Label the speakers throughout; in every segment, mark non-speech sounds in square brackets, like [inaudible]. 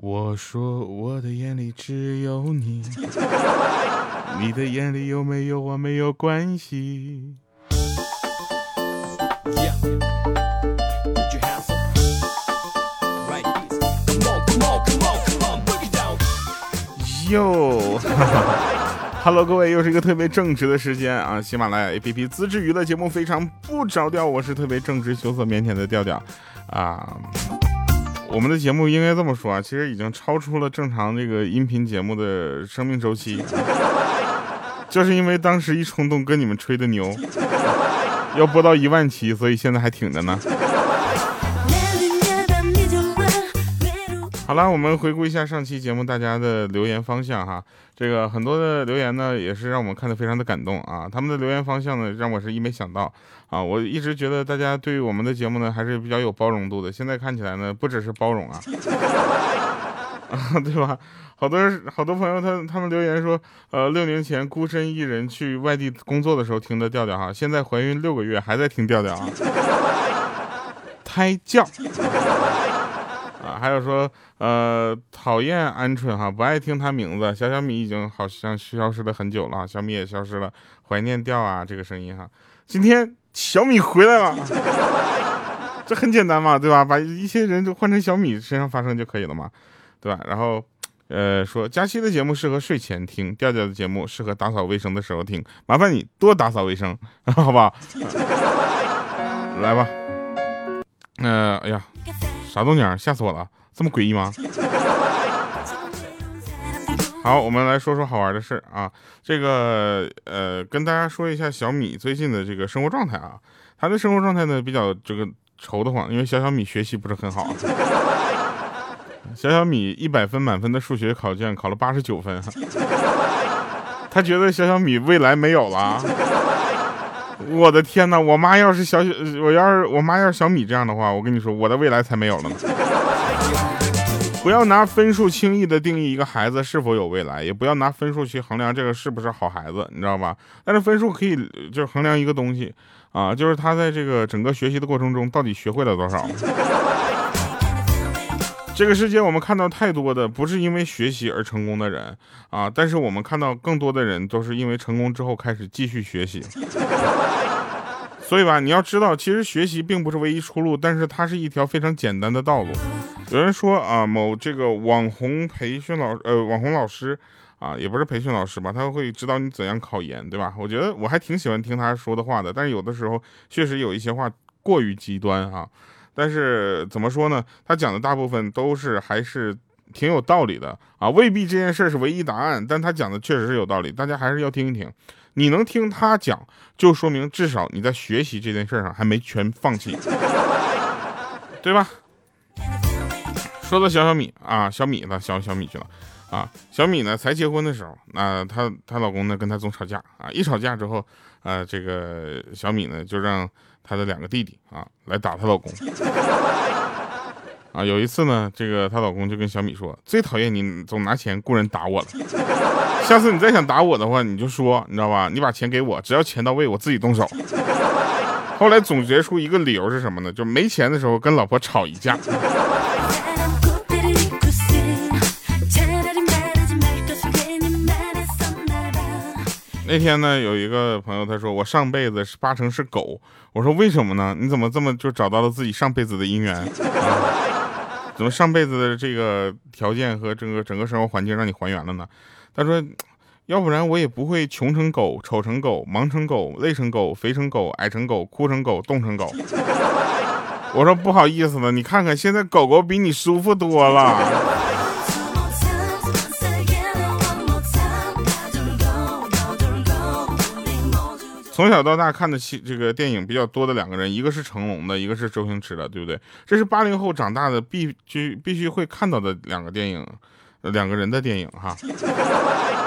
Speaker 1: 我说我的眼里只有你，[laughs] 你的眼里有没有我没有关系。哟，[laughs] Hello，各位，又是一个特别正直的时间啊！喜马拉雅 APP 自制娱乐节目非常不着调，我是特别正直、羞涩、腼腆的调调啊。我们的节目应该这么说啊，其实已经超出了正常这个音频节目的生命周期，[laughs] 就是因为当时一冲动跟你们吹的牛，要播到一万期，所以现在还挺着呢。好了，我们回顾一下上期节目大家的留言方向哈。这个很多的留言呢，也是让我们看得非常的感动啊。他们的留言方向呢，让我是一没想到啊。我一直觉得大家对于我们的节目呢，还是比较有包容度的。现在看起来呢，不只是包容啊，[laughs] 对吧？好多人好多朋友他他们留言说，呃，六年前孤身一人去外地工作的时候听的调调哈，现在怀孕六个月还在听调调啊，胎教。还有说，呃，讨厌鹌鹑哈，不爱听他名字。小小米已经好像消失了很久了，小米也消失了，怀念调啊这个声音哈。今天小米回来了，[laughs] 这很简单嘛，对吧？把一些人就换成小米身上发生就可以了嘛，对吧？然后，呃，说佳期的节目适合睡前听，调调的节目适合打扫卫生的时候听，麻烦你多打扫卫生，[laughs] 好不好？[laughs] 来吧，呃，哎呀。啥动静？吓死我了！这么诡异吗？[laughs] 好，我们来说说好玩的事啊。这个呃，跟大家说一下小米最近的这个生活状态啊。他的生活状态呢比较这个愁得慌，因为小小米学习不是很好。[laughs] 小小米一百分满分的数学考卷考了八十九分，[laughs] 他觉得小小米未来没有了。[laughs] 我的天哪！我妈要是小小，我要是我妈要是小米这样的话，我跟你说，我的未来才没有了呢。[laughs] 不要拿分数轻易的定义一个孩子是否有未来，也不要拿分数去衡量这个是不是好孩子，你知道吧？但是分数可以就是衡量一个东西啊，就是他在这个整个学习的过程中到底学会了多少。这个世界我们看到太多的不是因为学习而成功的人啊，但是我们看到更多的人都是因为成功之后开始继续学习。[laughs] 所以吧，你要知道，其实学习并不是唯一出路，但是它是一条非常简单的道路。有人说啊，某这个网红培训老呃网红老师啊，也不是培训老师吧，他会指导你怎样考研，对吧？我觉得我还挺喜欢听他说的话的，但是有的时候确实有一些话过于极端啊。但是怎么说呢？他讲的大部分都是还是挺有道理的啊，未必这件事是唯一答案，但他讲的确实是有道理，大家还是要听一听。你能听他讲，就说明至少你在学习这件事上还没全放弃，对吧？说到小小米啊，小米呢，小小米去了啊，小米呢才结婚的时候，那她她老公呢跟她总吵架啊，一吵架之后，呃，这个小米呢就让。她的两个弟弟啊，来打她老公啊。有一次呢，这个她老公就跟小米说：“最讨厌你总拿钱雇人打我了，[laughs] 下次你再想打我的话，你就说，你知道吧？你把钱给我，只要钱到位，我自己动手。”后来总结出一个理由是什么呢？就没钱的时候跟老婆吵一架。那天呢，有一个朋友他说我上辈子是八成是狗，我说为什么呢？你怎么这么就找到了自己上辈子的姻缘？怎么上辈子的这个条件和整个整个生活环境让你还原了呢？他说，要不然我也不会穷成狗、丑成狗、忙成狗、累成狗、肥成狗、矮成狗、哭成狗、冻成狗。[laughs] 我说不好意思了，你看看现在狗狗比你舒服多了。从小到大看的戏这个电影比较多的两个人，一个是成龙的，一个是周星驰的，对不对？这是八零后长大的必须必须会看到的两个电影，两个人的电影哈。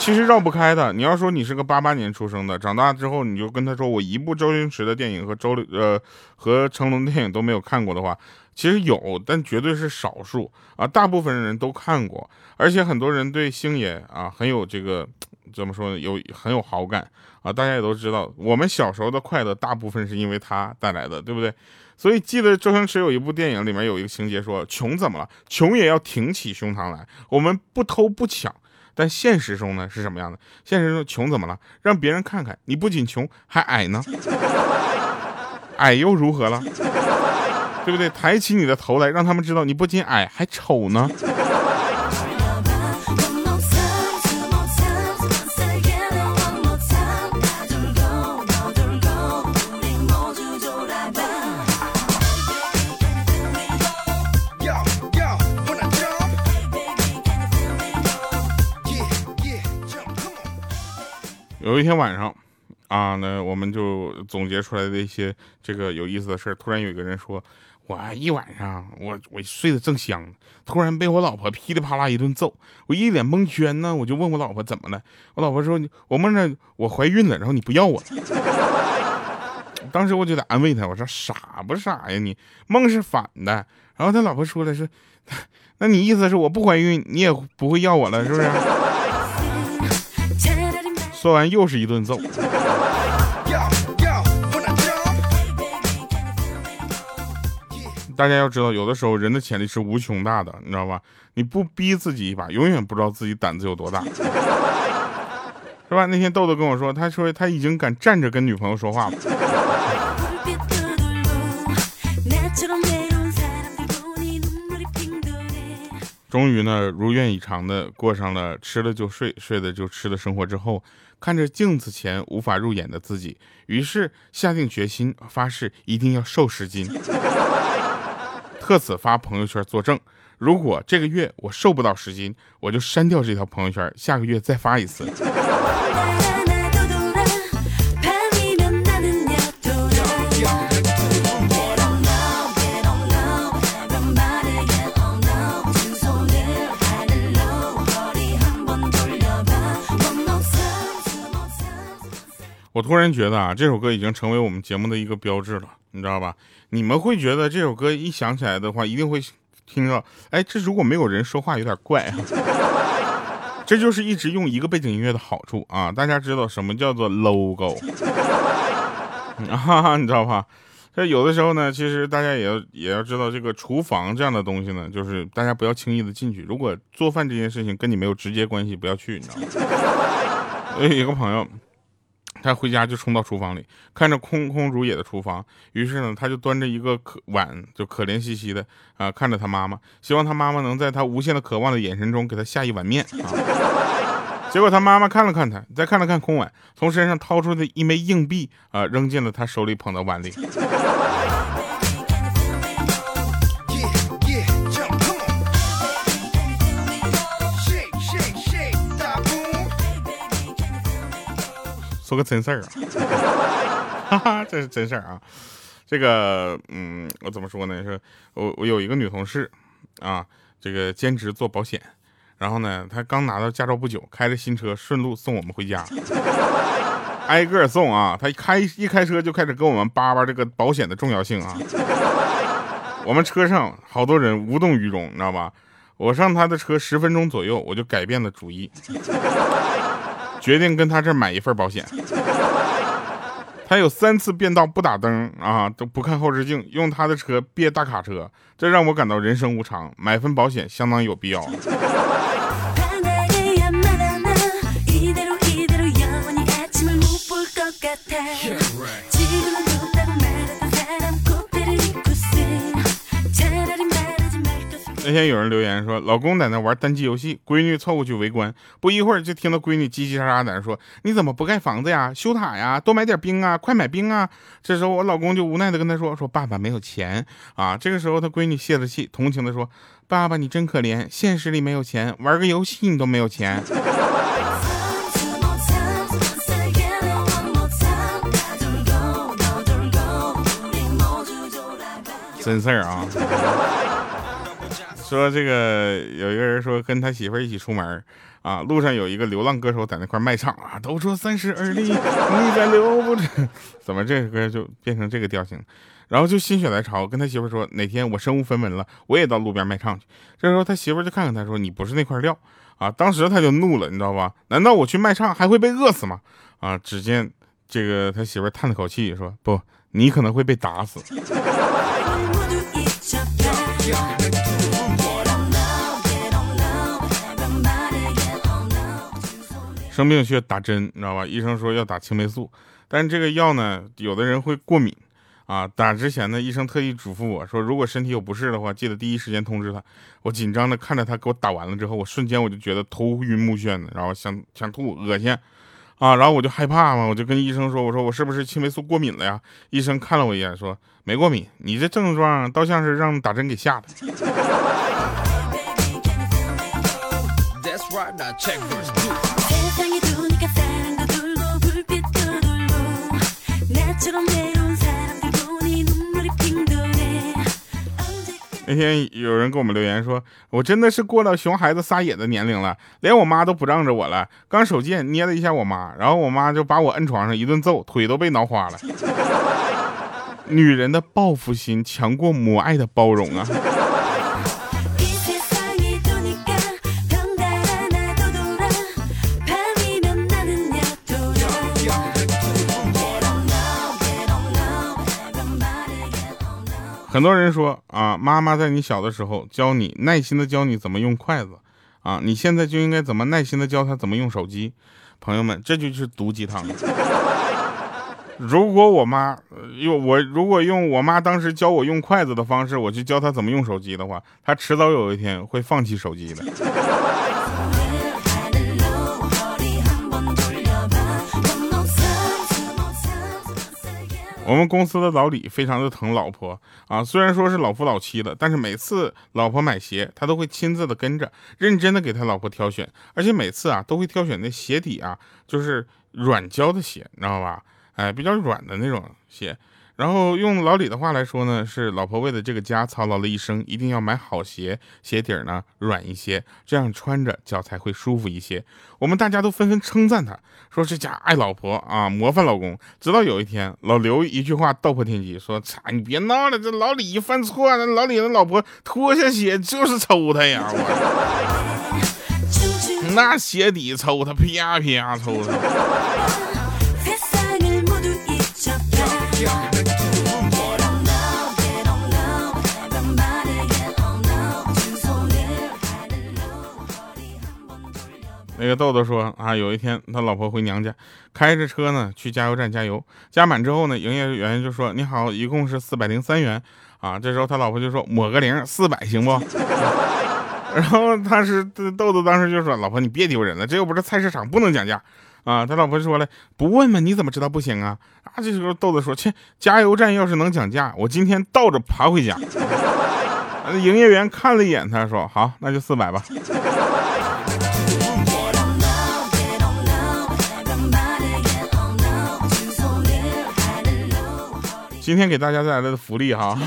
Speaker 1: 其实绕不开的。你要说你是个八八年出生的，长大之后你就跟他说我一部周星驰的电影和周呃和成龙电影都没有看过的话，其实有，但绝对是少数啊。大部分人都看过，而且很多人对星爷啊很有这个。怎么说呢？有很有好感啊！大家也都知道，我们小时候的快乐大部分是因为他带来的，对不对？所以记得周星驰有一部电影里面有一个情节说，穷怎么了？穷也要挺起胸膛来。我们不偷不抢，但现实中呢是什么样的？现实中穷怎么了？让别人看看，你不仅穷还矮呢，矮又如何了？对不对？抬起你的头来，让他们知道你不仅矮还丑呢。有一天晚上，啊，那我们就总结出来的一些这个有意思的事。突然有一个人说：“我一晚上，我我睡得正香，突然被我老婆噼里啪啦一顿揍，我一脸蒙圈呢。我就问我老婆怎么了，我老婆说：我梦着我怀孕了，然后你不要我。[laughs] 当时我就得安慰他，我说傻不傻呀？你梦是反的。然后他老婆说了是，[laughs] 那你意思是我不怀孕，你也不会要我了，是不是？”说完又是一顿揍。大家要知道，有的时候人的潜力是无穷大的，你知道吧？你不逼自己一把，永远不知道自己胆子有多大，是吧？那天豆豆跟我说，他说他已经敢站着跟女朋友说话了。终于呢，如愿以偿的过上了吃了就睡，睡了就吃的生活之后，看着镜子前无法入眼的自己，于是下定决心发誓一定要瘦十斤，[laughs] 特此发朋友圈作证。如果这个月我瘦不到十斤，我就删掉这条朋友圈，下个月再发一次。我突然觉得啊，这首歌已经成为我们节目的一个标志了，你知道吧？你们会觉得这首歌一想起来的话，一定会听到，哎，这如果没有人说话，有点怪啊。[laughs] 这就是一直用一个背景音乐的好处啊！大家知道什么叫做 logo [laughs] 啊？你知道吧？这有的时候呢，其实大家也要也要知道，这个厨房这样的东西呢，就是大家不要轻易的进去。如果做饭这件事情跟你没有直接关系，不要去，你知道吗？我 [laughs] 有一个朋友。他回家就冲到厨房里，看着空空如也的厨房，于是呢，他就端着一个可碗，就可怜兮兮的啊，看着他妈妈，希望他妈妈能在他无限的渴望的眼神中给他下一碗面啊。[laughs] 结果他妈妈看了看他，再看了看空碗，从身上掏出的一枚硬币啊，扔进了他手里捧的碗里。说个真事儿啊，[laughs] 哈哈，这是真事儿啊。这个，嗯，我怎么说呢？是我我有一个女同事啊，这个兼职做保险，然后呢，她刚拿到驾照不久，开着新车顺路送我们回家，[laughs] 挨个送啊。她开一开车就开始跟我们叭叭这个保险的重要性啊。[laughs] 我们车上好多人无动于衷，你知道吧？我上她的车十分钟左右，我就改变了主意。决定跟他这儿买一份保险。[laughs] 他有三次变道不打灯啊，都不看后视镜，用他的车别大卡车，这让我感到人生无常。买份保险相当有必要。[laughs] 那天有人留言说，老公在那玩单机游戏，闺女凑过去围观，不一会儿就听到闺女叽叽喳喳在那说：“你怎么不盖房子呀？修塔呀？多买点兵啊！快买兵啊！”这时候我老公就无奈的跟他说：“说爸爸没有钱啊。”这个时候他闺女泄了气，同情的说：“爸爸你真可怜，现实里没有钱，玩个游戏你都没有钱。”真事儿啊。说这个有一个人说跟他媳妇一起出门啊，路上有一个流浪歌手在那块卖唱啊，都说三十而立，[laughs] 你在留不着，[laughs] 怎么这个歌就变成这个调性？然后就心血来潮跟他媳妇说，哪天我身无分文了，我也到路边卖唱去。这时候他媳妇就看看他说，你不是那块料啊！当时他就怒了，你知道吧？难道我去卖唱还会被饿死吗？啊！只见这个他媳妇叹了口气说，不，你可能会被打死。[laughs] 生病需要打针，你知道吧？医生说要打青霉素，但是这个药呢，有的人会过敏啊。打之前呢，医生特意嘱咐我说，如果身体有不适的话，记得第一时间通知他。我紧张的看着他给我打完了之后，我瞬间我就觉得头晕目眩的，然后想想吐，恶心啊，然后我就害怕嘛，我就跟医生说，我说我是不是青霉素过敏了呀？医生看了我一眼说没过敏，你这症状倒像是让打针给吓的。那天有人给我们留言说，我真的是过了熊孩子撒野的年龄了，连我妈都不让着我了。刚手贱捏了一下我妈，然后我妈就把我摁床上一顿揍，腿都被挠花了。[laughs] 女人的报复心强过母爱的包容啊！很多人说啊，妈妈在你小的时候教你耐心的教你怎么用筷子，啊，你现在就应该怎么耐心的教他怎么用手机。朋友们，这就是毒鸡汤。如果我妈用我如果用我妈当时教我用筷子的方式，我去教他怎么用手机的话，他迟早有一天会放弃手机的。我们公司的老李非常的疼老婆啊，虽然说是老夫老妻了，但是每次老婆买鞋，他都会亲自的跟着，认真的给他老婆挑选，而且每次啊都会挑选那鞋底啊，就是软胶的鞋，你知道吧？哎，比较软的那种鞋。然后用老李的话来说呢，是老婆为了这个家操劳了一生，一定要买好鞋，鞋底儿呢软一些，这样穿着脚才会舒服一些。我们大家都纷纷称赞他，说这家爱老婆啊，模范老公。直到有一天，老刘一句话道破天机，说：“擦，你别闹了，这老李一犯错，那老李的老婆脱下鞋就是抽他呀，我那鞋底抽他，啪啪抽他。”那个豆豆说啊，有一天他老婆回娘家，开着车呢去加油站加油，加满之后呢，营业员就说：“你好，一共是四百零三元。”啊，这时候他老婆就说：“抹个零，四百行不？” [laughs] 然后他是豆豆当时就说：“老婆你别丢人了，这又不是菜市场，不能讲价。”啊，他老婆说了：“不问问你怎么知道不行啊？”啊，这时候豆豆说：“切，加油站要是能讲价，我今天倒着爬回家。[laughs] ”营业员看了一眼，他说：“好，那就四百吧。”今天给大家带来的福利哈，[laughs]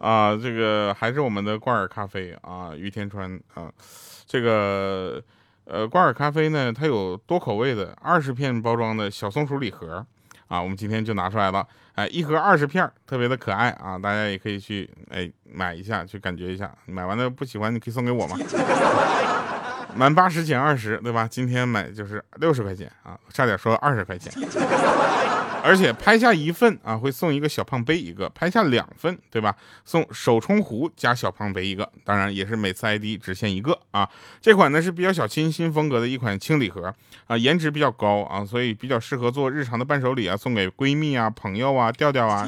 Speaker 1: 啊，这个还是我们的挂耳咖啡啊，于天川啊，这个呃挂耳咖啡呢，它有多口味的二十片包装的小松鼠礼盒啊，我们今天就拿出来了，哎，一盒二十片，特别的可爱啊，大家也可以去哎买一下，去感觉一下，买完了不喜欢你可以送给我嘛。[laughs] 满八十减二十，对吧？今天买就是六十块钱啊，差点说二十块钱。而且拍下一份啊，会送一个小胖杯一个；拍下两份，对吧？送手冲壶加小胖杯一个。当然也是每次 ID 只限一个啊。这款呢是比较小清新风格的一款轻礼盒啊，颜值比较高啊，所以比较适合做日常的伴手礼啊，送给闺蜜啊、朋友啊、调调啊。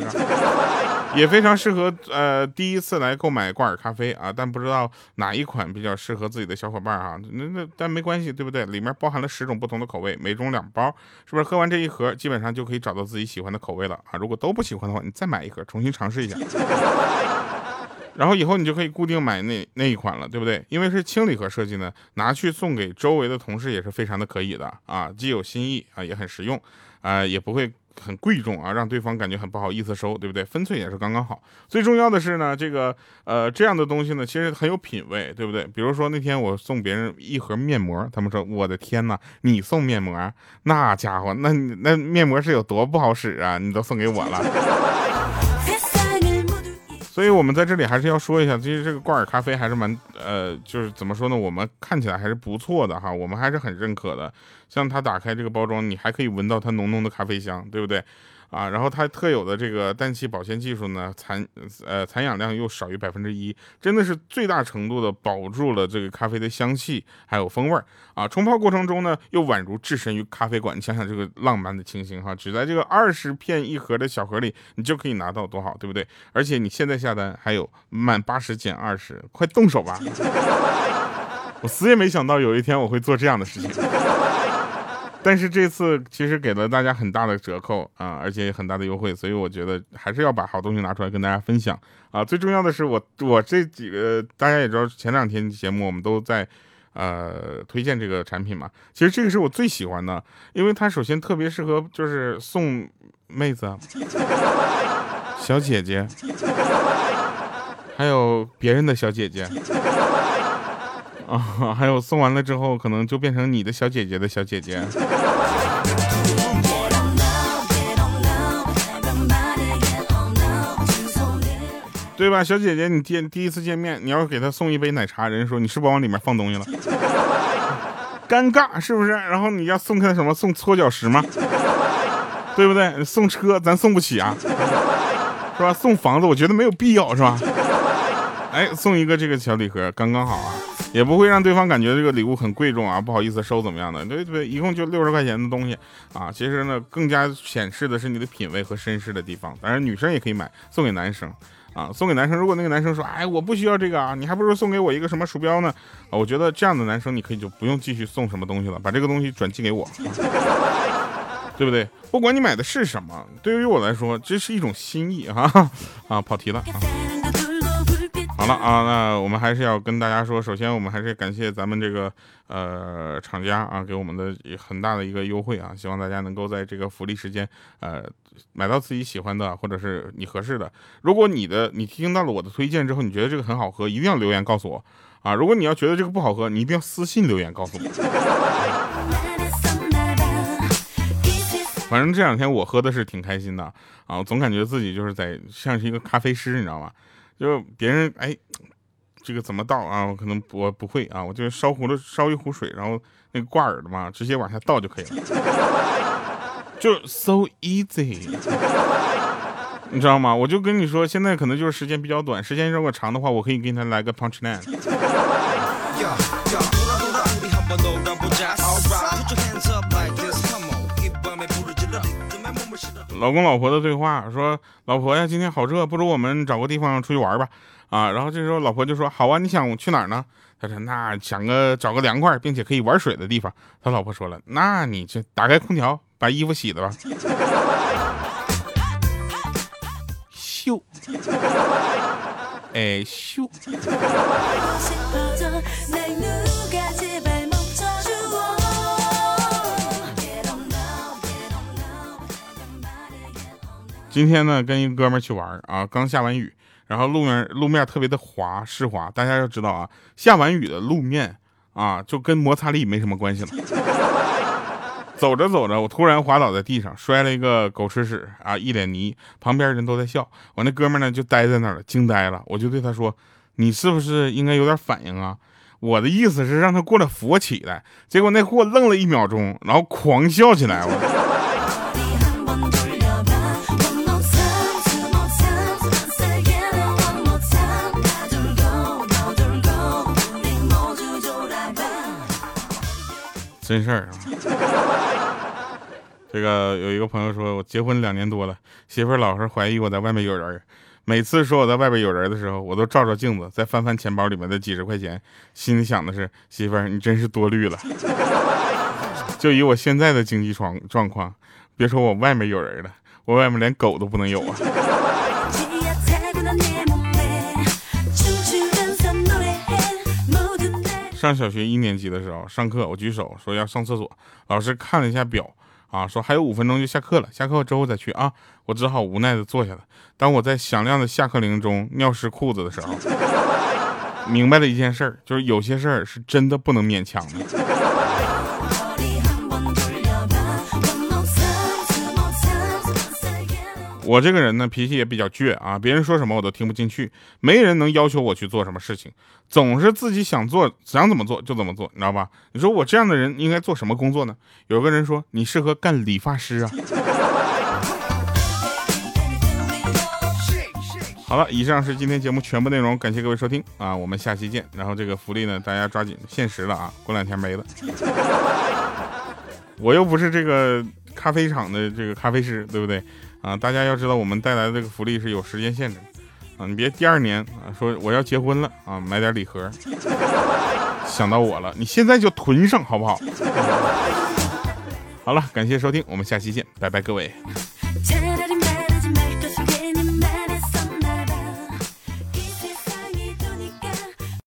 Speaker 1: 也非常适合呃第一次来购买挂耳咖啡啊，但不知道哪一款比较适合自己的小伙伴啊。那那但没关系，对不对？里面包含了十种不同的口味，每种两包，是不是？喝完这一盒，基本上就可以找到自己喜欢的口味了啊。如果都不喜欢的话，你再买一盒，重新尝试一下。[laughs] 然后以后你就可以固定买那那一款了，对不对？因为是轻礼盒设计呢，拿去送给周围的同事也是非常的可以的啊，既有新意啊，也很实用啊，也不会。很贵重啊，让对方感觉很不好意思收，对不对？分寸也是刚刚好。最重要的是呢，这个呃这样的东西呢，其实很有品位，对不对？比如说那天我送别人一盒面膜，他们说我的天哪，你送面膜，那家伙，那那面膜是有多不好使啊？你都送给我了。所以，我们在这里还是要说一下，其实这个挂耳咖啡还是蛮，呃，就是怎么说呢？我们看起来还是不错的哈，我们还是很认可的。像它打开这个包装，你还可以闻到它浓浓的咖啡香，对不对？啊，然后它特有的这个氮气保鲜技术呢，残呃残氧量又少于百分之一，真的是最大程度的保住了这个咖啡的香气还有风味儿啊。冲泡过程中呢，又宛如置身于咖啡馆，你想想这个浪漫的情形哈，只在这个二十片一盒的小盒里，你就可以拿到，多好，对不对？而且你现在下单还有满八十减二十，快动手吧！[laughs] 我死也没想到有一天我会做这样的事情。但是这次其实给了大家很大的折扣啊，而且很大的优惠，所以我觉得还是要把好东西拿出来跟大家分享啊。最重要的是，我我这几个大家也知道，前两天节目我们都在呃推荐这个产品嘛。其实这个是我最喜欢的，因为它首先特别适合就是送妹子、小姐姐，还有别人的小姐姐。啊，还有送完了之后，可能就变成你的小姐姐的小姐姐，对吧？小姐姐，你见第一次见面，你要给她送一杯奶茶，人家说你是不是往里面放东西了？尴尬是不是？然后你要送她什么？送搓脚石吗？对不对？送车咱送不起啊，是吧？送房子我觉得没有必要，是吧？哎，送一个这个小礼盒刚刚好啊。也不会让对方感觉这个礼物很贵重啊，不好意思收怎么样的？对对，一共就六十块钱的东西啊。其实呢，更加显示的是你的品味和绅士的地方。当然，女生也可以买，送给男生啊，送给男生。如果那个男生说，哎，我不需要这个啊，你还不如送给我一个什么鼠标呢？啊，我觉得这样的男生你可以就不用继续送什么东西了，把这个东西转寄给我，[laughs] 对不对？不管你买的是什么，对于我来说，这是一种心意哈啊，跑题了啊。好了啊，那我们还是要跟大家说，首先我们还是感谢咱们这个呃厂家啊，给我们的很大的一个优惠啊，希望大家能够在这个福利时间呃买到自己喜欢的或者是你合适的。如果你的你听到了我的推荐之后，你觉得这个很好喝，一定要留言告诉我啊。如果你要觉得这个不好喝，你一定要私信留言告诉我。反正这两天我喝的是挺开心的啊，总感觉自己就是在像是一个咖啡师，你知道吗？就别人哎，这个怎么倒啊？我可能我不会啊，我就烧壶了烧一壶水，然后那个挂耳的嘛，直接往下倒就可以了，[laughs] 就 so easy，你知道吗？我就跟你说，现在可能就是时间比较短，时间如果长的话，我可以给他来个 punch line。老公老婆的对话说：“老婆呀，今天好热，不如我们找个地方出去玩吧。”啊，然后这时候老婆就说：“好啊，你想去哪儿呢？”他说：“那想个找个凉快并且可以玩水的地方。”他老婆说了：“那你就打开空调，把衣服洗了吧。”秀，哎秀。[laughs] 今天呢，跟一哥们去玩啊，刚下完雨，然后路面路面特别的滑，湿滑。大家要知道啊，下完雨的路面啊，就跟摩擦力没什么关系了。走着走着，我突然滑倒在地上，摔了一个狗吃屎啊，一脸泥。旁边人都在笑，我那哥们呢就呆在那儿了，惊呆了。我就对他说：“你是不是应该有点反应啊？”我的意思是让他过来扶我起来。结果那货愣了一秒钟，然后狂笑起来。我。真事儿啊！这个有一个朋友说，我结婚两年多了，媳妇儿老是怀疑我在外面有人。每次说我在外边有人的时候，我都照照镜子，再翻翻钱包里面的几十块钱，心里想的是：媳妇儿，你真是多虑了。[laughs] 就以我现在的经济状状况，别说我外面有人了，我外面连狗都不能有啊。上小学一年级的时候，上课我举手说要上厕所，老师看了一下表，啊，说还有五分钟就下课了，下课之后再去啊，我只好无奈的坐下了。当我在响亮的下课铃中尿湿裤子的时候，明白了一件事儿，就是有些事儿是真的不能勉强的。我这个人呢，脾气也比较倔啊，别人说什么我都听不进去，没人能要求我去做什么事情，总是自己想做想怎么做就怎么做，你知道吧？你说我这样的人应该做什么工作呢？有个人说你适合干理发师啊。好了，以上是今天节目全部内容，感谢各位收听啊，我们下期见。然后这个福利呢，大家抓紧，限时了啊，过两天没了。[laughs] 我又不是这个咖啡厂的这个咖啡师，对不对啊？大家要知道，我们带来的这个福利是有时间限制啊，你别第二年啊说我要结婚了啊，买点礼盒，想到我了，你现在就囤上好不好？[laughs] 好了，感谢收听，我们下期见，拜拜，各位。